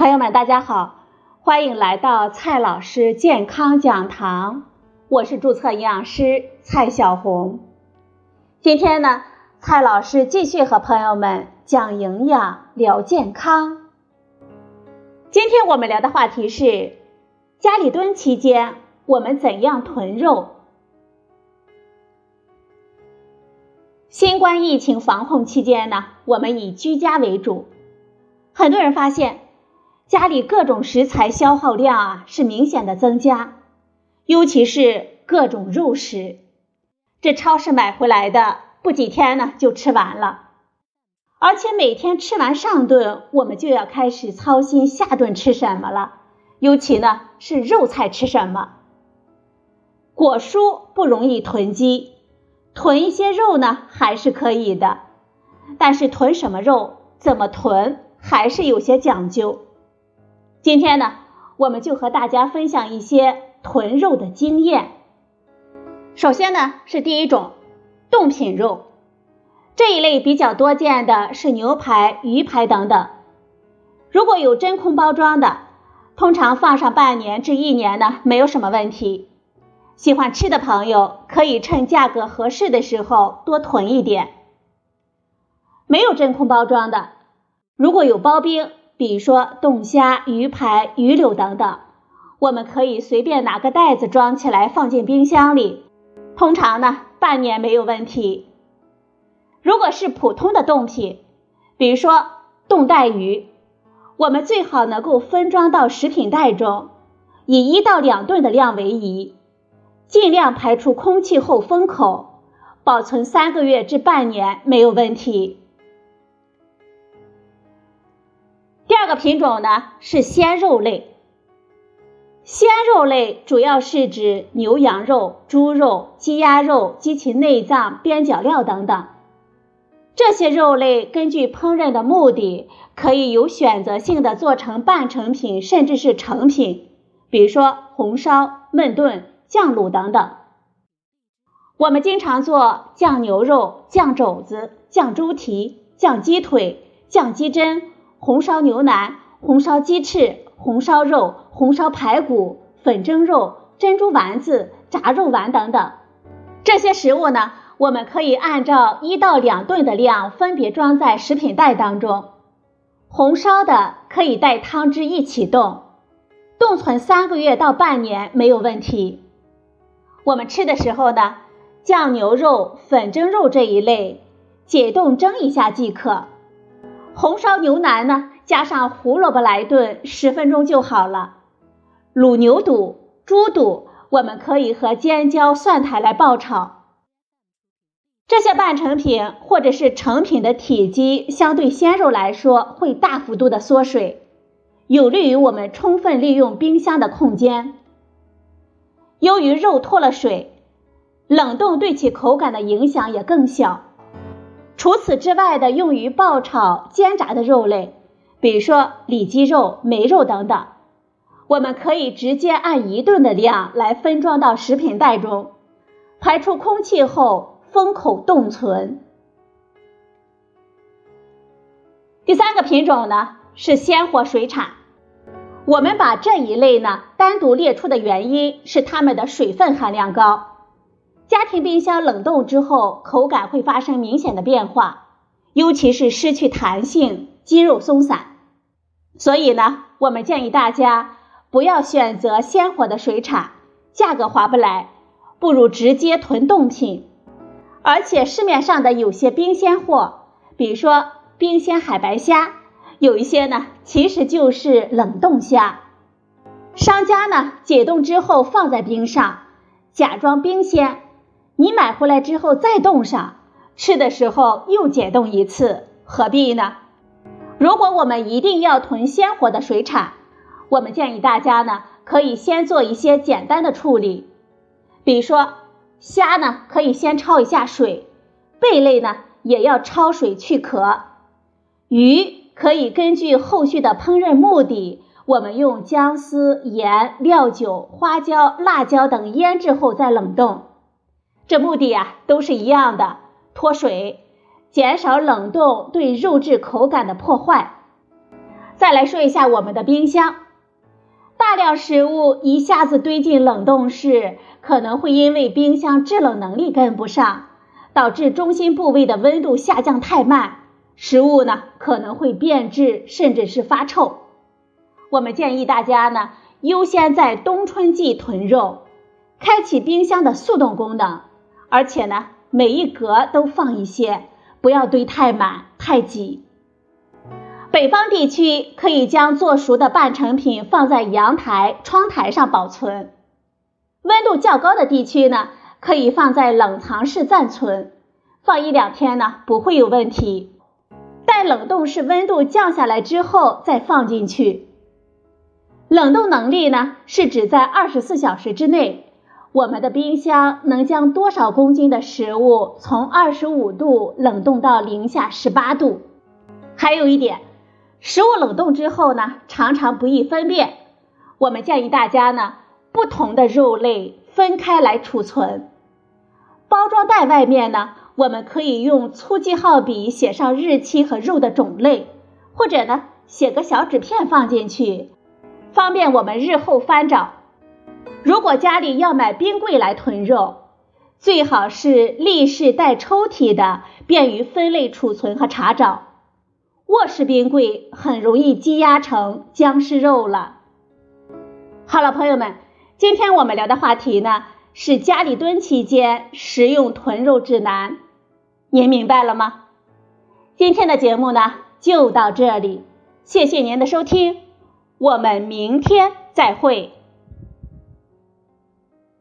朋友们，大家好，欢迎来到蔡老师健康讲堂，我是注册营养师蔡小红。今天呢，蔡老师继续和朋友们讲营养、聊健康。今天我们聊的话题是家里蹲期间我们怎样囤肉。新冠疫情防控期间呢，我们以居家为主，很多人发现。家里各种食材消耗量啊是明显的增加，尤其是各种肉食，这超市买回来的不几天呢就吃完了，而且每天吃完上顿，我们就要开始操心下顿吃什么了，尤其呢是肉菜吃什么。果蔬不容易囤积，囤一些肉呢还是可以的，但是囤什么肉，怎么囤还是有些讲究。今天呢，我们就和大家分享一些囤肉的经验。首先呢，是第一种冻品肉，这一类比较多见的是牛排、鱼排等等。如果有真空包装的，通常放上半年至一年呢，没有什么问题。喜欢吃的朋友可以趁价格合适的时候多囤一点。没有真空包装的，如果有包冰。比如说冻虾、鱼排、鱼柳等等，我们可以随便拿个袋子装起来放进冰箱里，通常呢半年没有问题。如果是普通的冻品，比如说冻带鱼，我们最好能够分装到食品袋中，以一到两吨的量为宜，尽量排出空气后封口，保存三个月至半年没有问题。第二个品种呢是鲜肉类，鲜肉类主要是指牛羊肉、猪肉、鸡鸭肉及其内脏、边角料等等。这些肉类根据烹饪的目的，可以有选择性的做成半成品，甚至是成品，比如说红烧、焖炖、酱卤等等。我们经常做酱牛肉、酱肘子、酱猪蹄、酱鸡腿、酱鸡胗。红烧牛腩、红烧鸡翅、红烧肉、红烧排骨、粉蒸肉、珍珠丸子、炸肉丸等等，这些食物呢，我们可以按照一到两顿的量分别装在食品袋当中。红烧的可以带汤汁一起冻，冻存三个月到半年没有问题。我们吃的时候呢，酱牛肉、粉蒸肉这一类，解冻蒸一下即可。红烧牛腩呢，加上胡萝卜来炖，十分钟就好了。卤牛肚、猪肚，我们可以和尖椒、蒜苔来爆炒。这些半成品或者是成品的体积，相对鲜肉来说会大幅度的缩水，有利于我们充分利用冰箱的空间。由于肉脱了水，冷冻对其口感的影响也更小。除此之外的用于爆炒、煎炸的肉类，比如说里脊肉、梅肉等等，我们可以直接按一顿的量来分装到食品袋中，排出空气后封口冻存。第三个品种呢是鲜活水产，我们把这一类呢单独列出的原因是它们的水分含量高。家庭冰箱冷冻之后，口感会发生明显的变化，尤其是失去弹性、肌肉松散。所以呢，我们建议大家不要选择鲜活的水产，价格划不来，不如直接囤冻品。而且市面上的有些冰鲜货，比如说冰鲜海白虾，有一些呢其实就是冷冻虾，商家呢解冻之后放在冰上，假装冰鲜。你买回来之后再冻上，吃的时候又解冻一次，何必呢？如果我们一定要囤鲜活的水产，我们建议大家呢，可以先做一些简单的处理，比如说虾呢，可以先焯一下水；贝类呢，也要焯水去壳；鱼可以根据后续的烹饪目的，我们用姜丝、盐、料酒、花椒、辣椒等腌制后再冷冻。这目的啊都是一样的，脱水，减少冷冻对肉质口感的破坏。再来说一下我们的冰箱，大量食物一下子堆进冷冻室，可能会因为冰箱制冷能力跟不上，导致中心部位的温度下降太慢，食物呢可能会变质，甚至是发臭。我们建议大家呢，优先在冬春季囤肉，开启冰箱的速冻功能，而且呢，每一格都放一些，不要堆太满太挤。北方地区可以将做熟的半成品放在阳台、窗台上保存；温度较高的地区呢，可以放在冷藏室暂存，放一两天呢不会有问题。待冷冻室温度降下来之后再放进去。冷冻能力呢，是指在二十四小时之内，我们的冰箱能将多少公斤的食物从二十五度冷冻到零下十八度。还有一点，食物冷冻之后呢，常常不易分辨。我们建议大家呢，不同的肉类分开来储存。包装袋外面呢，我们可以用粗记号笔写上日期和肉的种类，或者呢，写个小纸片放进去。方便我们日后翻找。如果家里要买冰柜来囤肉，最好是立式带抽屉的，便于分类储存和查找。卧室冰柜很容易积压成僵尸肉了。好了，朋友们，今天我们聊的话题呢是家里蹲期间食用囤肉指南，您明白了吗？今天的节目呢就到这里，谢谢您的收听。我们明天再会。